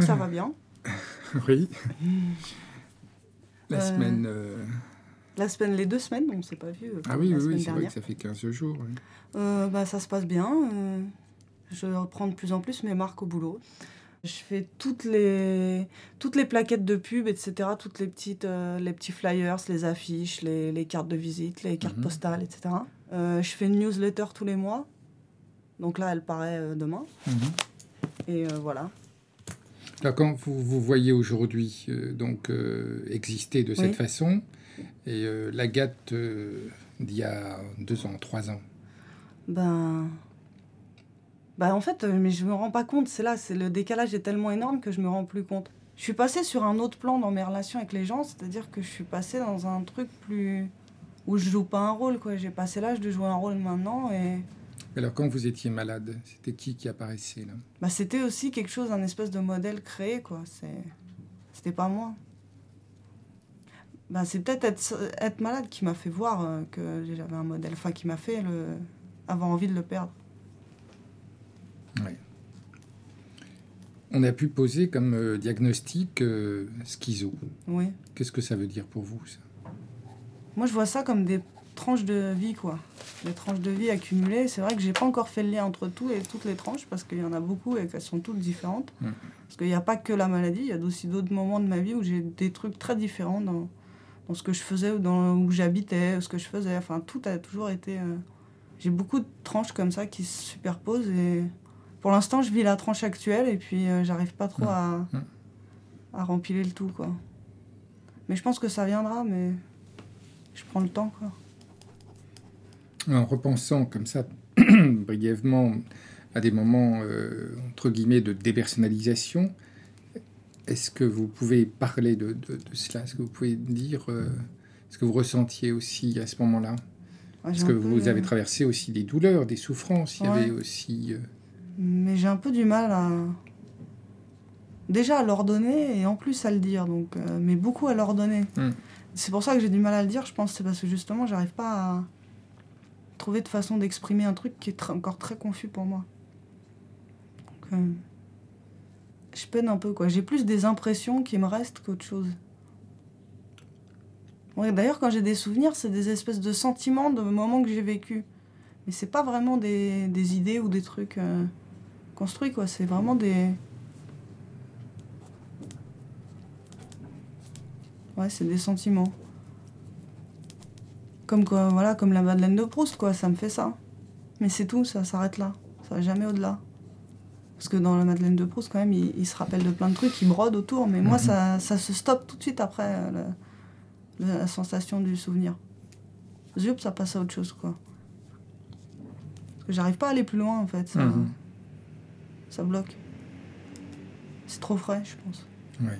Ça va bien. oui. La Euh, semaine. euh, La semaine, les deux semaines, on ne s'est pas vu. Ah oui, oui, oui, c'est vrai que ça fait 15 jours. oui. Euh, bah, ça se passe bien. euh, je reprends de plus en plus mes marques au boulot. Je fais toutes les, toutes les plaquettes de pub, etc. Toutes les, petites, les petits flyers, les affiches, les, les cartes de visite, les cartes Mhm. postales, etc. Je fais une newsletter tous les mois. Donc là, elle paraît demain. Mhm. Et voilà. Alors, quand vous vous voyez aujourd'hui euh, donc euh, exister de cette Oui. façon, et euh, l'Agathe euh, d'il y a deux ans, trois ans, Ben. Ben en fait, mais je me rends pas compte. C'est là, c'est le décalage est tellement énorme que je me rends plus compte. Je suis passée sur un autre plan dans mes relations avec les gens, c'est-à-dire que je suis passée dans un truc plus où je joue pas un rôle quoi. J'ai passé l'âge de jouer un rôle maintenant et alors quand vous étiez malade, c'était qui qui apparaissait là? Bah c'était aussi quelque chose, un espèce de modèle créé quoi. C'était pas moi. Ben c'est peut-être être, être malade qui m'a fait voir euh, que j'avais un modèle, enfin qui m'a fait le avoir envie de le perdre. On a pu poser comme euh, diagnostic euh, schizo. Oui. Qu'est-ce que ça veut dire pour vous ça? Moi, je vois ça comme des tranches de vie, quoi. Des tranches de vie accumulées. C'est vrai que j'ai pas encore fait le lien entre tout et toutes les tranches parce qu'il y en a beaucoup et qu'elles sont toutes différentes. Mm. Parce qu'il n'y a pas que la maladie, il y a aussi d'autres moments de ma vie où j'ai des trucs très différents dans, dans ce que je faisais ou dans où j'habitais, ce que je faisais. Enfin, tout a toujours été. euh, J'ai beaucoup de tranches comme ça qui se superposent et pour l'instant, je vis la tranche actuelle et puis euh, j'arrive pas trop Mm. à, Mm. à rempiler le tout, quoi. Mais je pense que ça viendra, mais je prends le temps, quoi. En repensant comme ça brièvement à des moments euh, entre guillemets de dépersonnalisation, est-ce que vous pouvez parler de, de- de cela? Est-ce que vous pouvez dire euh, ce que vous ressentiez aussi à ce moment-là? Ouais, Parce j'ai que vous avez traversé aussi des douleurs, des souffrances. Il y avait aussi. euh, Mais j'ai un peu du mal à. Déjà à l'ordonner et en plus à le dire. Donc, mais beaucoup à l'ordonner. Mm. C'est pour ça que j'ai du mal à le dire, je pense. C'est parce que justement, j'arrive pas à trouver de façon d'exprimer un truc qui est encore très confus pour moi. Euh, je peine un peu, quoi. J'ai plus des impressions qui me restent qu'autre chose. Ouais, D'ailleurs, quand j'ai des souvenirs, c'est des espèces de sentiments de moments que j'ai vécu. Mais c'est pas vraiment des, des idées ou des trucs euh, construits, quoi. C'est vraiment des. Ouais, c'est des sentiments. Comme quoi, voilà, comme la Madeleine de Proust, quoi. Ça me fait ça. Mais c'est tout, ça s'arrête là. Ça va jamais au-delà. Parce que dans la Madeleine de Proust, quand même, il, il se rappelle de plein de trucs, il brode autour. Mais moi, Mhm. ça, ça se stoppe tout de suite après euh, la, la sensation du souvenir. Zup, ça passe à autre chose, quoi. Parce que j'arrive pas à aller plus loin, en fait. Ça, Mhm. ça bloque. C'est trop frais, je pense. ouais.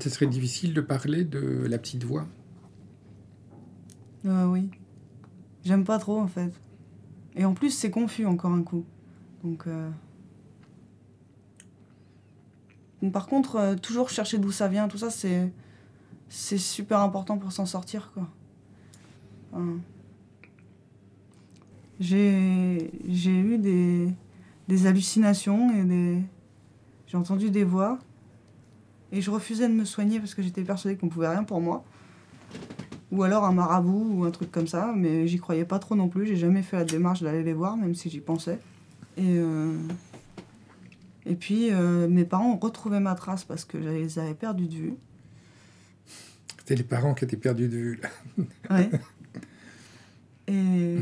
Ce serait difficile de parler de la petite voix. Euh, oui. J'aime pas trop, en fait. Et en plus, c'est confus encore un coup. Donc. euh, Par contre, euh, toujours chercher d'où ça vient, tout ça, c'est. C'est super important pour s'en sortir, quoi. J'ai j'ai eu des, des hallucinations et des. J'ai entendu des voix. Et je refusais de me soigner parce que j'étais persuadée qu'on pouvait rien pour moi. Ou alors un marabout ou un truc comme ça, mais j'y croyais pas trop non plus. J'ai jamais fait la démarche d'aller les voir, même si j'y pensais. Et, euh, et puis euh, mes parents ont retrouvé ma trace parce que je les avais perdus de vue. C'était les parents qui étaient perdus de vue. Là. Ouais. Et,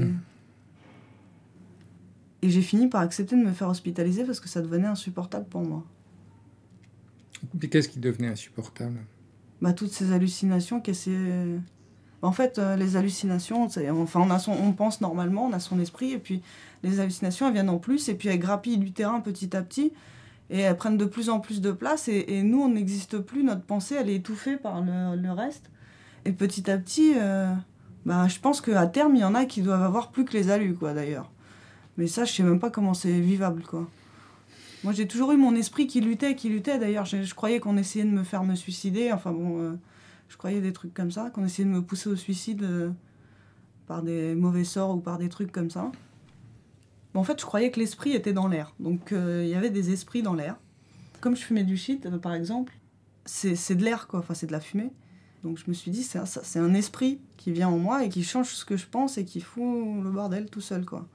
et j'ai fini par accepter de me faire hospitaliser parce que ça devenait insupportable pour moi. Qu'est-ce qui devenait insupportable? Bah, toutes ces hallucinations essaient... En fait, euh, les hallucinations, enfin, on, a son, on pense normalement, on a son esprit, et puis les hallucinations, elles viennent en plus, et puis elles grappillent du terrain petit à petit, et elles prennent de plus en plus de place, et, nous, on n'existe plus, notre pensée, elle est étouffée par le, le reste. Et petit à petit, euh, bah, je pense qu'à terme, il y en a qui doivent avoir plus que les allus, quoi, d'ailleurs. Mais ça, je sais même pas comment c'est vivable, quoi. Moi, j'ai toujours eu mon esprit qui luttait, qui luttait. D'ailleurs, je, croyais qu'on essayait de me faire me suicider. Enfin bon, euh, Je croyais des trucs comme ça, qu'on essayait de me pousser au suicide euh, par des mauvais sorts ou par des trucs comme ça. en fait, je croyais que l'esprit était dans l'air. Donc euh, il y avait des esprits dans l'air. Comme je fumais du shit, par exemple, c'est de l'air, quoi. Enfin, c'est de la fumée. Donc je me suis dit, c'est un, un, esprit qui vient en moi et qui change ce que je pense et qui fout le bordel tout seul, quoi.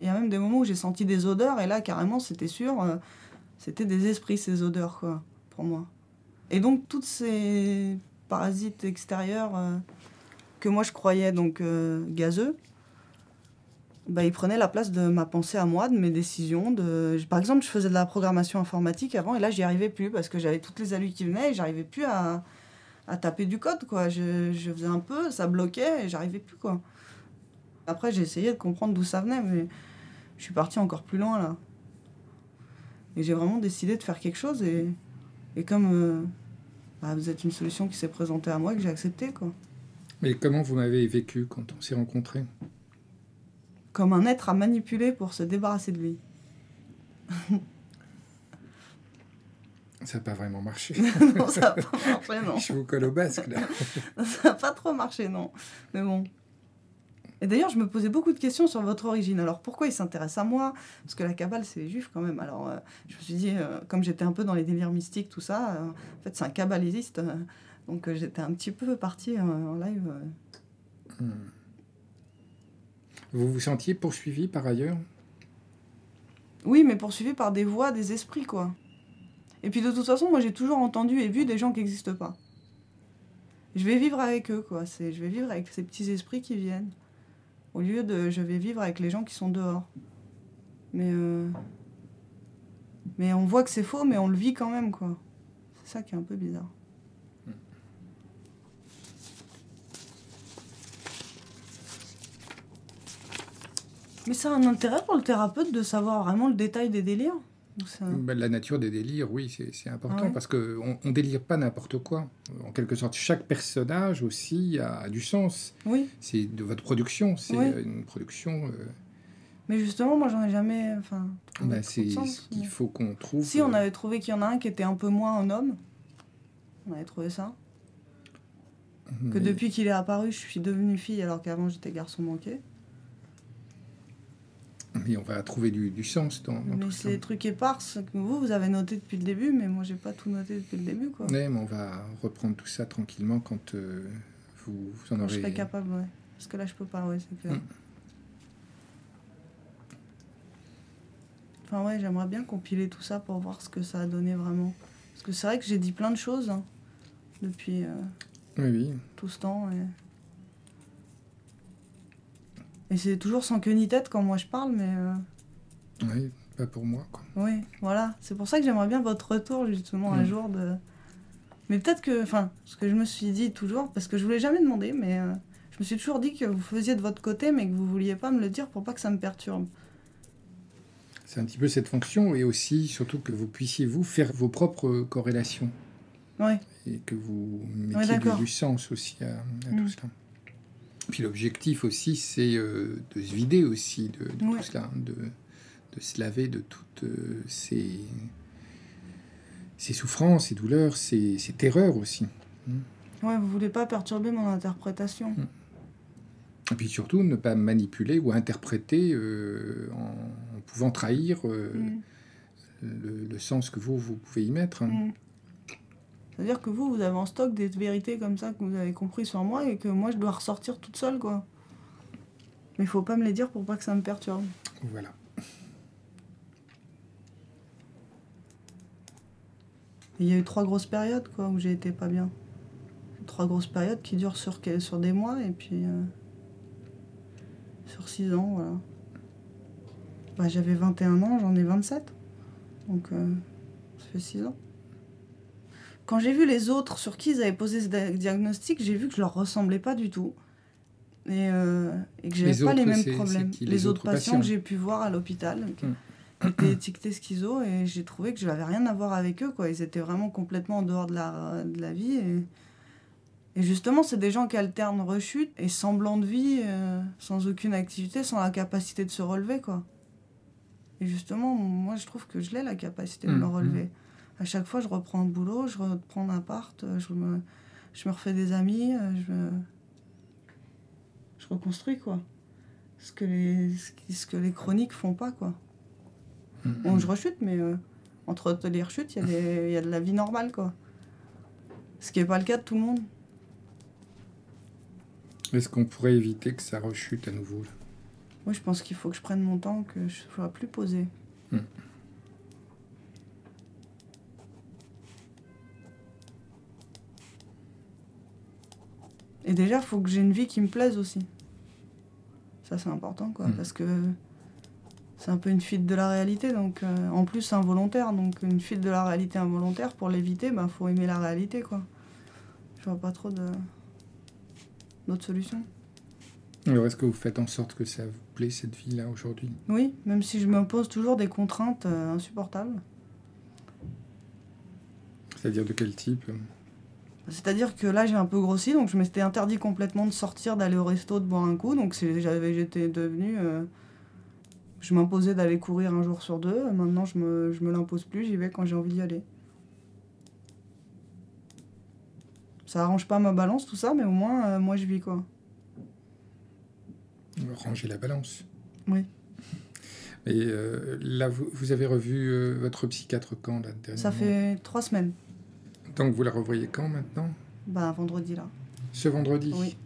Il y a même des moments où j'ai senti des odeurs et là, carrément, c'était sûr, euh, c'était des esprits, ces odeurs, quoi, pour moi. Et donc, toutes ces parasites extérieurs euh, que moi je croyais donc euh, gazeux, bah, ils prenaient la place de ma pensée à moi, de mes décisions. De... Par exemple, je faisais de la programmation informatique avant et là, j'y arrivais plus parce que j'avais toutes les alus qui venaient et j'arrivais plus à, à taper du code, quoi. Je, je, faisais un peu, ça bloquait et j'arrivais plus, quoi. Après, j'ai essayé de comprendre d'où ça venait, mais je suis partie encore plus loin, là. Et j'ai vraiment décidé de faire quelque chose et, et comme euh, bah, vous êtes une solution qui s'est présentée à moi, que j'ai accepté, quoi. Mais comment vous m'avez vécu quand on s'est rencontrés? Comme un être à manipuler pour se débarrasser de lui. Ça n'a pas vraiment marché. non, ça n'a pas marché, non. Je vous colle au basque, là. ça n'a pas trop marché, non. Mais bon. Et d'ailleurs, je me posais beaucoup de questions sur votre origine. Alors, pourquoi il s'intéresse à moi? Parce que la Kabbale, c'est les juifs quand même. Alors, euh, je me suis dit, euh, comme j'étais un peu dans les délires mystiques, tout ça, euh, en fait, c'est un kabbalésiste. donc, j'étais un petit peu partie en live. Hmm. Vous vous sentiez poursuivi par ailleurs? Oui, mais poursuivi par des voix, des esprits, quoi. Et puis de toute façon, moi j'ai toujours entendu et vu des gens qui n'existent pas. Je vais vivre avec eux, quoi. Je vais vivre avec ces petits esprits qui viennent. Au lieu de je vais vivre avec les gens qui sont dehors. Mais, euh, mais on voit que c'est faux, mais on le vit quand même, quoi. C'est ça qui est un peu bizarre. Mais ça a un intérêt pour le thérapeute de savoir vraiment le détail des délires? Ben, la nature des délires, oui, c'est important parce qu'on ne délire pas n'importe quoi. En quelque sorte, chaque personnage aussi a, du sens. Oui. C'est de votre production, c'est une production. Euh, Mais justement, moi, j'en ai jamais. Enfin, ben, c'est ce qu'il faut qu'on trouve. Si on euh, avait trouvé qu'il y en a un qui était un peu moins un homme, on avait trouvé ça. Que depuis qu'il est apparu, je suis devenue fille alors qu'avant j'étais garçon manqué. Mais on va trouver du, sens dans, dans mais c'est des trucs épars que vous, vous avez noté depuis le début, mais moi, j'ai pas tout noté depuis le début. Quoi. mais on va reprendre tout ça tranquillement quand euh, vous, en aurez... Je serai capable, ouais. Parce que là, je peux pas, ouais. Que... Enfin, ouais, j'aimerais bien compiler tout ça pour voir ce que ça a donné vraiment. Parce que c'est vrai que j'ai dit plein de choses hein, depuis euh, oui, oui. tout ce temps. Et... Et c'est toujours sans queue ni tête quand moi je parle, mais. Euh, oui, pas pour moi. Quoi. Oui, voilà. C'est pour ça que j'aimerais bien votre retour, justement, un mm. jour de. Mais peut-être que. Enfin, ce que je me suis dit toujours, parce que je voulais jamais demander, mais euh, je me suis toujours dit que vous faisiez de votre côté, mais que vous vouliez pas me le dire pour pas que ça me perturbe. C'est un petit peu cette fonction, et aussi, surtout, que vous puissiez, vous, faire vos propres corrélations. Oui. Et que vous mettiez du, sens aussi à, tout mm. cela. Puis l'objectif aussi, c'est euh, de se vider aussi de, tout cela, de, de, se laver de toutes euh, ces, ces, souffrances, ces douleurs, ces, ces terreurs aussi. Hmm. Ouais, vous voulez pas perturber mon interprétation. Hmm. Et puis surtout, ne pas manipuler ou interpréter euh, en, pouvant trahir hmm. le, le, sens que vous, vous pouvez y mettre. C'est-à-dire que vous, vous avez en stock des vérités comme ça que vous avez compris sur moi et que moi, je dois ressortir toute seule, quoi. Mais il faut pas me les dire pour pas que ça me perturbe. Voilà. Il y a eu trois grosses périodes, quoi, où j'ai été pas bien. Trois grosses périodes qui durent sur, sur des mois et puis... Euh, sur six ans, voilà. Bah, J'avais 21 ans, j'en ai 27. Donc, euh, ça fait six ans. Quand j'ai vu les autres sur qui ils avaient posé ce diagnostic, j'ai vu que je leur ressemblais pas du tout. Et, euh, et que j'avais pas les mêmes problèmes. les, autres, patients, que j'ai pu voir à l'hôpital, qui hum. étaient étiquetés schizo, et j'ai trouvé que je n'avais rien à voir avec eux. Quoi. Ils étaient vraiment complètement en dehors de la, de la vie. Et, et justement, c'est des gens qui alternent rechute et semblant de vie, euh, sans aucune activité, sans la capacité de se relever. quoi. Et justement, moi, je trouve que je l'ai, la capacité de me hum. relever à chaque fois, je reprends le boulot, je reprends l'appart, je me, je me refais des amis, euh, je, je reconstruis, quoi. Ce que les, ce que les chroniques font pas, quoi. Bon, je rechute, mais euh, entre les rechutes, il y, y a de la vie normale, quoi. Ce qui n'est pas le cas de tout le monde. Est-ce qu'on pourrait éviter que ça rechute à nouveau là? Moi, je pense qu'il faut que je prenne mon temps, que je sois plus posée. Hmm. Et déjà, il faut que j'ai une vie qui me plaise aussi. Ça, c'est important, quoi, Hmm. parce que c'est un peu une fuite de la réalité, donc euh, en plus involontaire. Donc une fuite de la réalité involontaire, pour l'éviter, il faut aimer la réalité, quoi. Je vois pas trop d'autres solutions. Alors, est-ce que vous faites en sorte que ça vous plaît cette vie-là aujourd'hui? Oui, même si je m'impose toujours des contraintes euh, insupportables. C'est-à-dire de quel type C'est-à-dire que là, j'ai un peu grossi, donc je m'étais interdit complètement de sortir, d'aller au resto, de boire un coup. Donc j'avais, j'étais devenue. euh, je m'imposais d'aller courir un jour sur deux. Maintenant, je me, je me l'impose plus, j'y vais quand j'ai envie d'y aller. Ça arrange pas ma balance, tout ça, mais au moins, euh, moi, je vis quoi. Ranger la balance. Oui. Et euh, là, vous, vous avez revu votre psychiatre quand là, dernièrement? Ça fait trois semaines. Donc vous la revoyez quand maintenant Bah, vendredi là. Ce vendredi? Oui.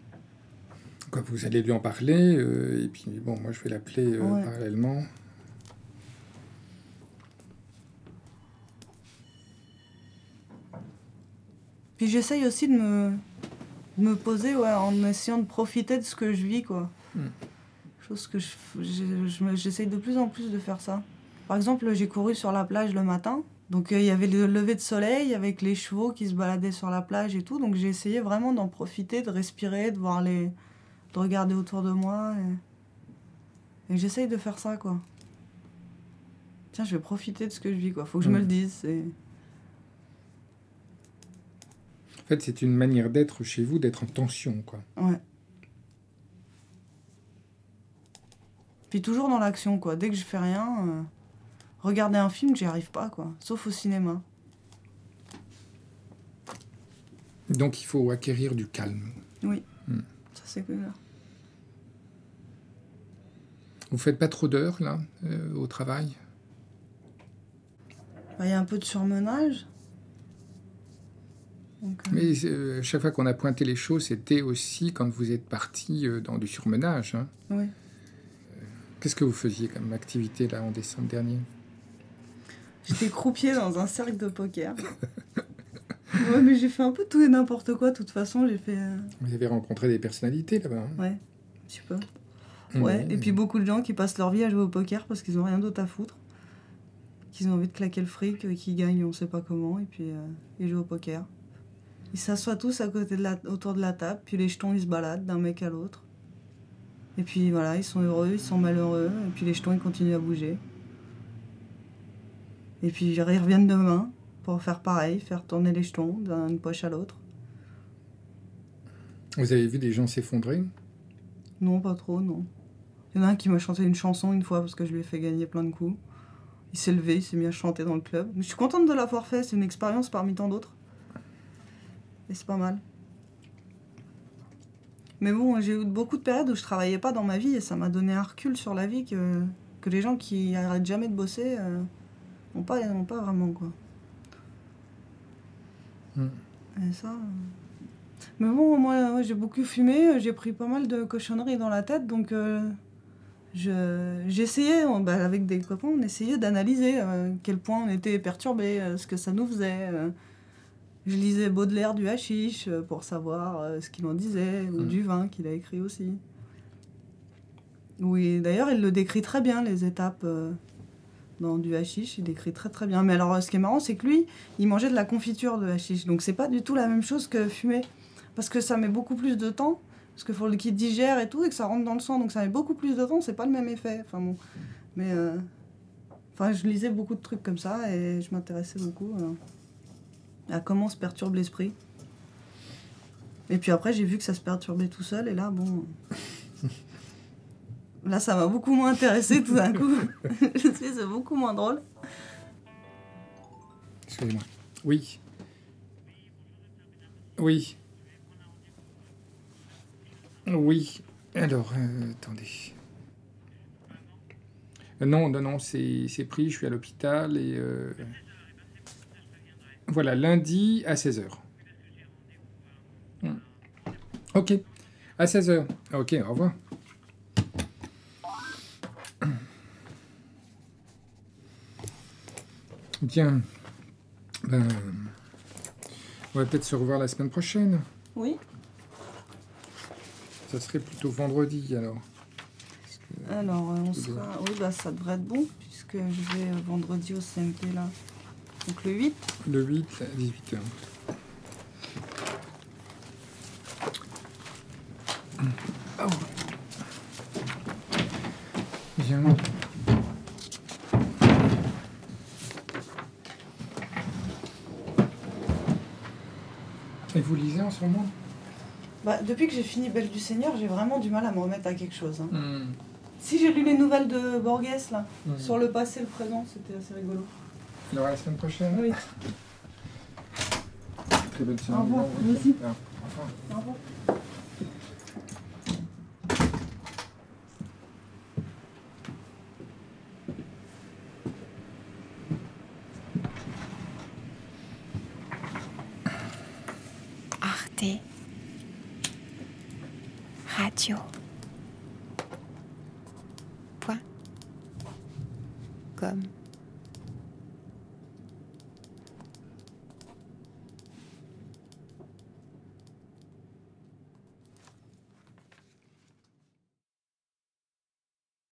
Quoi, Vous allez lui en parler, euh, et puis bon, moi je vais l'appeler euh, Ouais. parallèlement. Puis j'essaye aussi de me, de me poser ouais, en essayant de profiter de ce que je vis, quoi. Mm. Chose que je- je- je j'essaye de plus en plus de faire ça. Par exemple, j'ai couru sur la plage le matin. Donc euh, il y avait le lever de soleil avec les chevaux qui se baladaient sur la plage et tout. Donc j'ai essayé vraiment d'en profiter, de respirer, de voir les... de regarder autour de moi. Et, et j'essaye de faire ça, quoi. Tiens, je vais profiter de ce que je vis, quoi. Faut que je me Mm. le dise. c'est- En fait, c'est une manière d'être chez vous, d'être en tension, quoi. Ouais. Puis toujours dans l'action, quoi. Dès que je fais rien, euh, regarder un film, j'y arrive pas, quoi. Sauf au cinéma. Donc il faut acquérir du calme. Ça, c'est clair. Vous faites pas trop d'heures, là, euh, au travail? Bah, Il y a un peu de surmenage. Donc, euh, Mais euh, chaque fois qu'on a pointé les choses, c'était aussi quand vous êtes parti dans du surmenage. hein. oui. Qu'est-ce que vous faisiez comme activité, là, en décembre dernier? J'étais croupier dans un cercle de poker. ouais, mais j'ai fait un peu tout et n'importe quoi, de toute façon. J'ai fait. euh, Vous avez rencontré des personnalités, là-bas hein Ouais, un petit peu. Ouais, Mmh. et puis beaucoup de gens qui passent leur vie à jouer au poker parce qu'ils ont rien d'autre à foutre. Qu'ils ont envie de claquer le fric, euh, qu'ils gagnent on sait pas comment, et puis euh, ils jouent au poker. Ils s'assoient tous à côté de la, autour de la table, puis les jetons ils se baladent d'un mec à l'autre. Et puis voilà, ils sont heureux, ils sont malheureux, et puis les jetons ils continuent à bouger. Et puis ils reviennent demain pour faire pareil, faire tourner les jetons d'une poche à l'autre. Vous avez vu des gens s'effondrer? Non, pas trop, non. Il y en a un qui m'a chanté une chanson une fois parce que je lui ai fait gagner plein de coups. Il s'est levé, il s'est mis à chanter dans le club. Mais je suis contente de l'avoir fait, c'est une expérience parmi tant d'autres. Et c'est pas mal. Mais bon, j'ai eu beaucoup de périodes où je travaillais pas dans ma vie et ça m'a donné un recul sur la vie que, que les gens qui arrêtent jamais de bosser euh, n'ont pas, ont pas vraiment, quoi. Hmm. Et ça... euh, mais bon, moi, moi, j'ai beaucoup fumé, j'ai pris pas mal de cochonneries dans la tête, donc euh, je- j'essayais, bah, avec des copains, on essayait d'analyser euh, quel point on était perturbé, euh, ce que ça nous faisait. Je lisais Baudelaire du hashish pour savoir ce qu'il en disait, ou Mm. du vin qu'il a écrit aussi. Oui, d'ailleurs, il le décrit très bien, les étapes du hashish, il décrit très très bien. Mais alors, ce qui est marrant, c'est que lui, il mangeait de la confiture de hashish, donc c'est pas du tout la même chose que fumer. Parce que ça met beaucoup plus de temps, parce qu'il faut qu'il digère et tout, et que ça rentre dans le sang, donc ça met beaucoup plus de temps, c'est pas le même effet. Enfin bon. Mais. euh, Enfin, je lisais beaucoup de trucs comme ça, et je m'intéressais beaucoup euh, à comment se perturbe l'esprit. Et puis après, j'ai vu que ça se perturbait tout seul, et là, bon. Là, ça m'a beaucoup moins intéressé tout d'un coup. je sais, c'est beaucoup moins drôle. Excusez-moi. Oui. Oui. Oui. Alors, euh, attendez. Euh, non, non, non, c'est pris. Je suis à l'hôpital et. euh, Voilà, lundi à 16h. Ok. À 16h. Ok, au revoir. Bien. Ben, on va peut-être se revoir la semaine prochaine. Oui. Ça serait plutôt vendredi alors. Alors, euh, on sera. Oui, bah ça devrait être bon, puisque je vais euh, vendredi au CMP là. Donc le 8. Le 8 à 18h. Oh. Bien. Vous lisez en ce moment? Bah, depuis que j'ai fini Belle du Seigneur, j'ai vraiment du mal à me remettre à quelque chose. hein. Hmm. Si j'ai lu les nouvelles de Borges là, Hmm. sur le passé et le présent, c'était assez rigolo. Alors à la semaine prochaine Oui. Très bonne Au semaine. revoir, au revoir. Au revoir. Radio.